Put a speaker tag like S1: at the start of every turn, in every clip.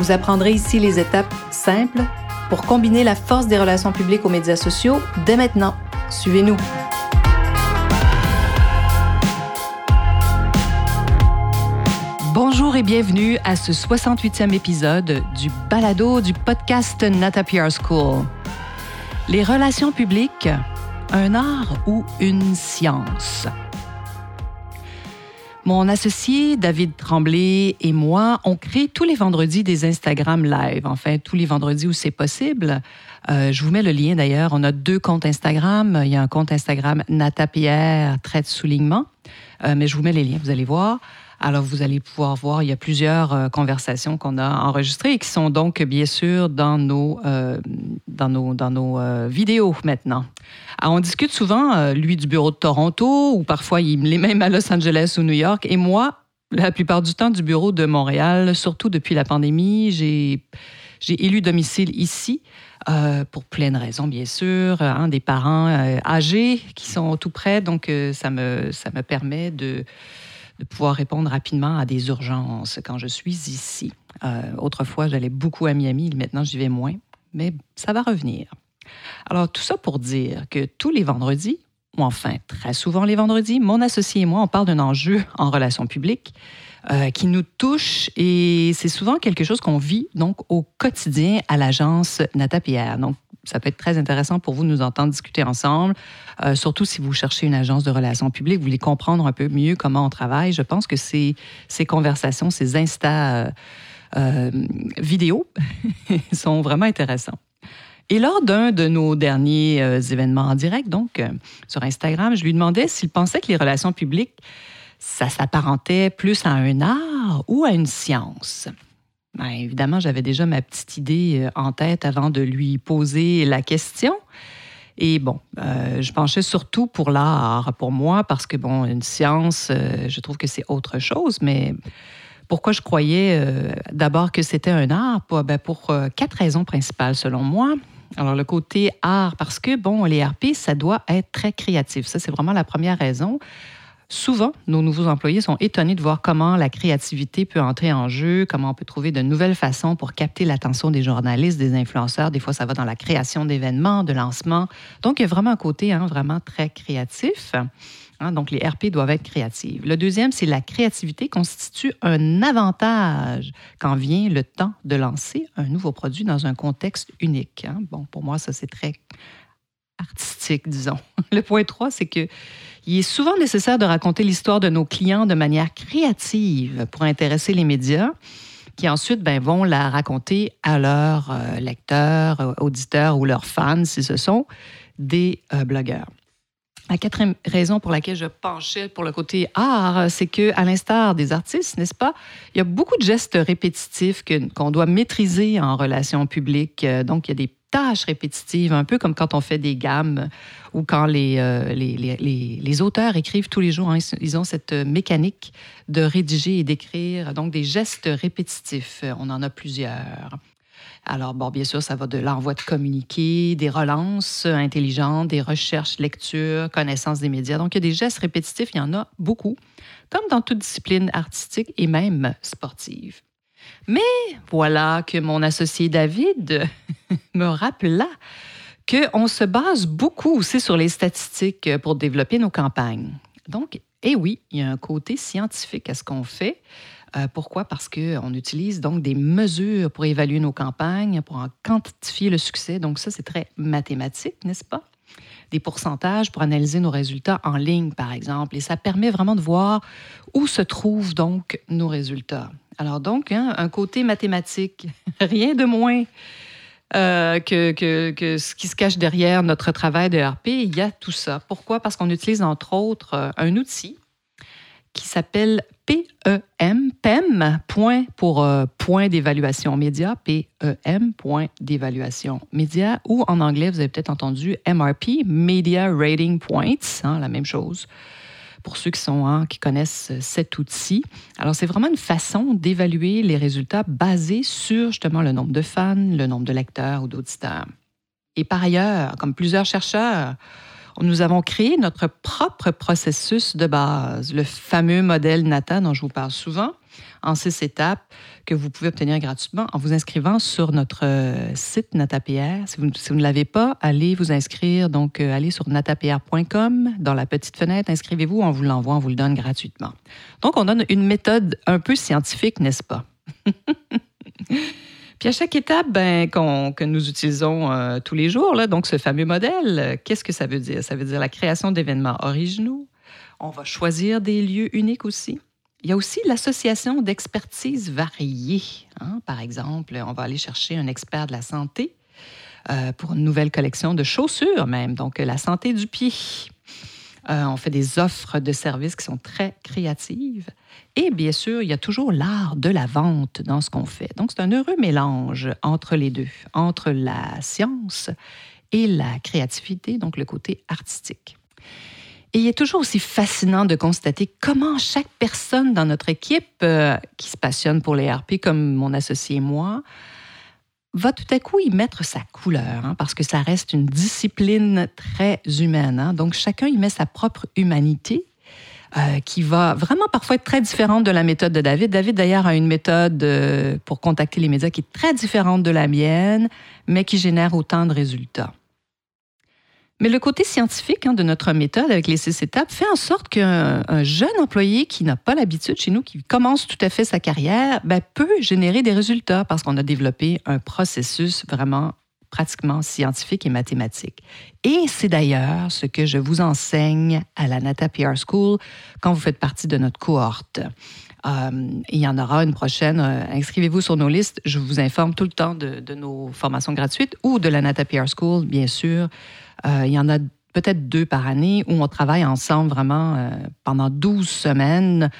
S1: Vous apprendrez ici les étapes simples pour combiner la force des relations publiques aux médias sociaux dès maintenant. Suivez-nous. Bonjour et bienvenue à ce 68e épisode du balado du podcast Nata PR School. Les relations publiques, un art ou une science? Mon associé David Tremblay et moi, on crée tous les vendredis des Instagram live, enfin tous les vendredis où c'est possible. Euh, je vous mets le lien d'ailleurs. On a deux comptes Instagram. Il y a un compte Instagram Nata Pierre, trait soulignement. Euh, mais je vous mets les liens, vous allez voir. Alors, vous allez pouvoir voir, il y a plusieurs euh, conversations qu'on a enregistrées et qui sont donc, bien sûr, dans nos, euh, dans nos, dans nos euh, vidéos maintenant. Alors, on discute souvent, lui, du bureau de Toronto, ou parfois, il est même à Los Angeles ou New York, et moi, la plupart du temps, du bureau de Montréal, surtout depuis la pandémie. J'ai, j'ai élu domicile ici. pour plein de raisons, bien sûr, hein, des parents âgés qui sont tout près, donc ça, me, ça me permet de, de pouvoir répondre rapidement à des urgences quand je suis ici. Euh, autrefois, j'allais beaucoup à Miami, maintenant j'y vais moins, mais ça va revenir. Alors, tout ça pour dire que tous les vendredis, ou enfin très souvent les vendredis, mon associé et moi, on parle d'un enjeu en relations publiques euh, qui nous touche et c'est souvent quelque chose qu'on vit donc au quotidien à l'agence Nata Pierre. Donc, ça peut être très intéressant pour vous de nous entendre discuter ensemble, euh, surtout si vous cherchez une agence de relations publiques, vous voulez comprendre un peu mieux comment on travaille. Je pense que ces, conversations, ces Insta euh, euh vidéos sont vraiment intéressants. Et lors d'un de nos derniers événements en direct, donc sur Instagram, je lui demandais s'il pensait que les relations publiques, ça s'apparentait plus à un art ou à une science. Bien, évidemment, j'avais déjà ma petite idée euh, en tête avant de lui poser la question. Et bon, euh, je penchais surtout pour l'art, pour moi, parce que, bon, une science, euh, je trouve que c'est autre chose, mais pourquoi je croyais d'abord que c'était un art? Ben, pour quatre raisons principales, selon moi. Alors, le côté art, parce que, bon, les RP, ça doit être très créatif. Ça, c'est vraiment la première raison. Souvent, nos nouveaux employés sont étonnés de voir comment la créativité peut entrer en jeu, comment on peut trouver de nouvelles façons pour capter l'attention des journalistes, des influenceurs. Des fois, ça va dans la création d'événements, de lancements. Donc, il y a vraiment un côté hein, vraiment très créatif. Hein. donc, les RP doivent être créatives. Le deuxième, c'est la créativité constitue un avantage quand vient le temps de lancer un nouveau produit dans un contexte unique. Hein. Bon, pour moi, ça, c'est très artistique, disons. Le point 3, c'est que il est souvent nécessaire de raconter l'histoire de nos clients de manière créative pour intéresser les médias qui ensuite ben, vont la raconter à leurs euh, lecteurs, euh, auditeurs ou leurs fans, si ce sont des euh, blogueurs. La quatrième raison pour laquelle je penchais pour le côté art, c'est que, à l'instar des artistes, n'est-ce pas, il y a beaucoup de gestes répétitifs qu'on doit maîtriser en relations publiques. Donc, il y a des tâches répétitives, un peu comme quand on fait des gammes ou quand les, euh, les, les, les, auteurs écrivent tous les jours. Hein, ils ont cette mécanique de rédiger et d'écrire, donc des gestes répétitifs. On en a plusieurs. Alors, bon, bien sûr, ça va de l'envoi de communiqués, des relances intelligentes, des recherches, lectures, connaissances des médias. Donc, il y a des gestes répétitifs, il y en a beaucoup, comme dans toute discipline artistique et même sportive. Mais voilà que mon associé David me rappela qu'on se base beaucoup aussi sur les statistiques pour développer nos campagnes. Donc, eh oui, il y a un côté scientifique à ce qu'on fait. Euh, pourquoi? Parce qu'on utilise donc des mesures pour évaluer nos campagnes, pour en quantifier le succès. Donc ça, c'est très mathématique, n'est-ce pas? Des pourcentages pour analyser nos résultats en ligne, par exemple. Et ça permet vraiment de voir où se trouvent donc nos résultats. Alors donc, hein, un côté mathématique, rien de moins euh, que, que, ce qui se cache derrière notre travail de RP. Il y a tout ça. Pourquoi? Parce qu'on utilise entre autres euh, un outil qui s'appelle PEM, PEM, point pour euh, point d'évaluation média, P-E-M, point d'évaluation média, ou en anglais, vous avez peut-être entendu MRP, Media Rating Points, hein, la même chose pour ceux qui, sont, hein, qui connaissent cet outil. Alors, c'est vraiment une façon d'évaluer les résultats basés sur justement le nombre de fans, le nombre de lecteurs ou d'auditeurs. Et par ailleurs, comme plusieurs chercheurs, nous avons créé notre propre processus de base, le fameux modèle NATA dont je vous parle souvent, en six étapes que vous pouvez obtenir gratuitement en vous inscrivant sur notre euh, site NataPR. Si vous, ne l'avez pas, allez vous inscrire. Donc, euh, allez sur natapr.com. Dans la petite fenêtre, inscrivez-vous. On vous l'envoie, on vous le donne gratuitement. Donc, on donne une méthode un peu scientifique, n'est-ce pas? Puis à chaque étape ben, que nous utilisons euh, tous les jours, là, donc ce fameux modèle, qu'est-ce que ça veut dire? Ça veut dire la création d'événements originaux. On va choisir des lieux uniques aussi. Il y a aussi l'association d'expertise variées. Hein. Par exemple, on va aller chercher un expert de la santé euh, pour une nouvelle collection de chaussures même, donc la santé du pied. Euh, on fait des offres de services qui sont très créatives. Et bien sûr, il y a toujours l'art de la vente dans ce qu'on fait. Donc, c'est un heureux mélange entre les deux, entre la science et la créativité, donc le côté artistique. Et il est toujours aussi fascinant de constater comment chaque personne dans notre équipe euh, qui se passionne pour les RP, comme mon associé et moi, va tout à coup y mettre sa couleur, hein, parce que ça reste une discipline très humaine. Hein. Donc chacun y met sa propre humanité. Euh, qui va vraiment parfois être très différente de la méthode de David. David, d'ailleurs, a une méthode euh, pour contacter les médias qui est très différente de la mienne, mais qui génère autant de résultats. Mais le côté scientifique hein, de notre méthode avec les six étapes fait en sorte qu'un jeune employé qui n'a pas l'habitude chez nous, qui commence tout à fait sa carrière, ben, peut générer des résultats parce qu'on a développé un processus vraiment pratiquement scientifique et mathématique. Et c'est d'ailleurs ce que je vous enseigne à la Nata PR School quand vous faites partie de notre cohorte. Euh, il y en aura une prochaine. Euh, inscrivez-vous sur nos listes. Je vous informe tout le temps de, de nos formations gratuites ou de la Nata PR School, bien sûr. Euh, il y en a peut-être deux par année où on travaille ensemble vraiment euh, pendant 12 semaines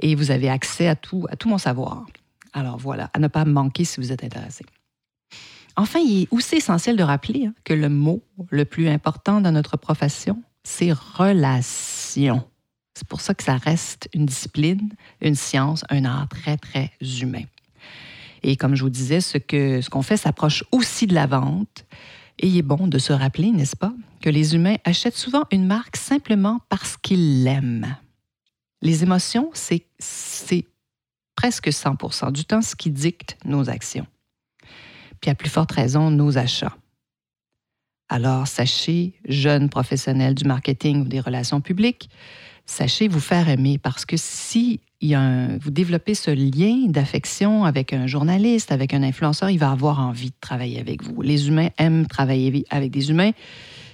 S1: et vous avez accès à tout, à tout mon savoir. Alors voilà, à ne pas manquer si vous êtes intéressé. Enfin, il est aussi essentiel de rappeler hein, que le mot le plus important dans notre profession, c'est relation. C'est pour ça que ça reste une discipline, une science, un art très, très humain. Et comme je vous disais, ce qu'on ce qu'on fait s'approche aussi de la vente. Et il est bon de se rappeler, n'est-ce pas, que les humains achètent souvent une marque simplement parce qu'ils l'aiment. Les émotions, c'est presque 100% du temps ce qui dicte nos actions. Puis à plus forte raison, nos achats. Alors, sachez, jeunes professionnels du marketing ou des relations publiques, sachez vous faire aimer parce que si vous développez ce lien d'affection avec un journaliste, avec un influenceur, il va avoir envie de travailler avec vous. Les humains aiment travailler avec des humains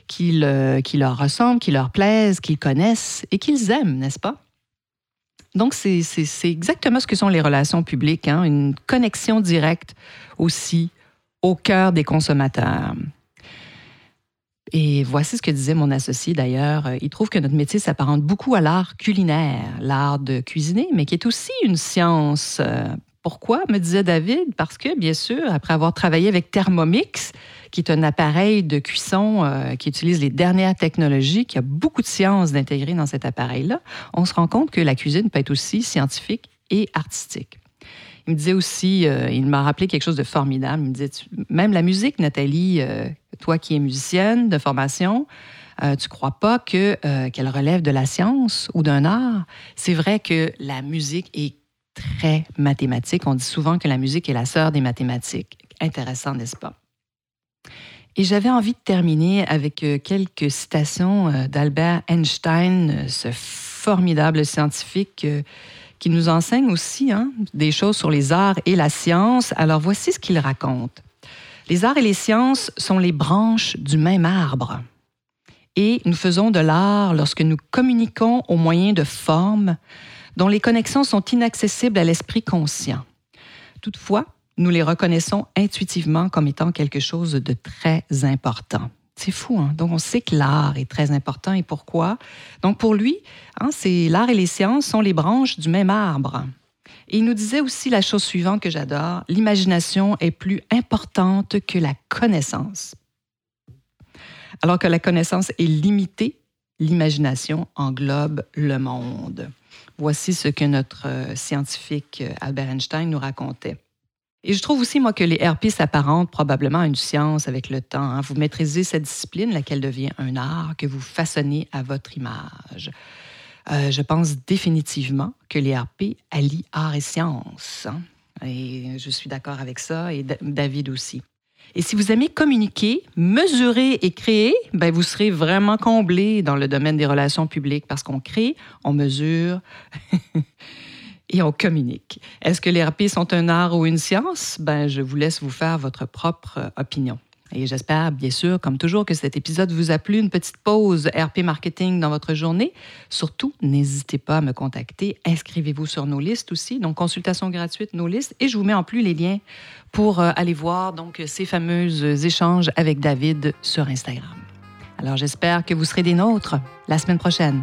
S1: qui, leur ressemblent, qui leur plaisent, qu'ils connaissent et qu'ils aiment, n'est-ce pas? Donc, c'est exactement ce que sont les relations publiques, hein? une connexion directe aussi au cœur des consommateurs. Et voici ce que disait mon associé d'ailleurs. Euh, il trouve que notre métier s'apparente beaucoup à l'art culinaire, l'art de cuisiner, mais qui est aussi une science. Euh, pourquoi, me disait David? Parce que, bien sûr, après avoir travaillé avec Thermomix, qui est un appareil de cuisson euh, qui utilise les dernières technologies, qui a beaucoup de sciences d'intégrer dans cet appareil-là, on se rend compte que la cuisine peut être aussi scientifique et artistique. Il me disait aussi, il m'a rappelé quelque chose de formidable. Il me disait, même la musique, Nathalie, toi qui es musicienne de formation, euh, tu crois pas que euh, qu'elle relève de la science ou d'un art? C'est vrai que la musique est très mathématique. On dit souvent que la musique est la sœur des mathématiques. Intéressant, n'est-ce pas? Et j'avais envie de terminer avec euh, quelques citations d'Albert Einstein, ce formidable scientifique qui nous enseigne aussi hein, des choses sur les arts et la science. Alors voici ce qu'il raconte. Les arts et les sciences sont les branches du même arbre. Et nous faisons de l'art lorsque nous communiquons au moyen de formes dont les connexions sont inaccessibles à l'esprit conscient. Toutefois, nous les reconnaissons intuitivement comme étant quelque chose de très important. C'est fou, hein? Donc, on sait que l'art est très important et pourquoi. Donc, pour lui, hein, c'est l'art et les sciences sont les branches du même arbre. Et il nous disait aussi la chose suivante que j'adore, l'imagination est plus importante que la connaissance. Alors que la connaissance est limitée, l'imagination englobe le monde. Voici ce que notre euh, scientifique euh, Albert Einstein nous racontait. Et je trouve aussi, moi, que les RP s'apparentent probablement à une science avec le temps. Hein. Vous maîtrisez cette discipline, laquelle devient un art que vous façonnez à votre image. Euh, je pense définitivement que les RP allient art et science. Hein. Et je suis d'accord avec ça, et David aussi. Et si vous aimez communiquer, mesurer et créer, ben vous serez vraiment comblé dans le domaine des relations publiques parce qu'on crée, on mesure et on communique. Est-ce que les RP sont un art ou une science? Ben, je vous laisse vous faire votre propre opinion. Et j'espère, bien sûr, comme toujours, que cet épisode vous a plu. Une petite pause RP Marketing dans votre journée. Surtout, n'hésitez pas à me contacter. Inscrivez-vous sur nos listes aussi. Donc, consultation gratuite, nos listes. Et je vous mets en plus les liens pour euh, aller voir donc ces fameux échanges avec David sur Instagram. Alors, j'espère que vous serez des nôtres la semaine prochaine.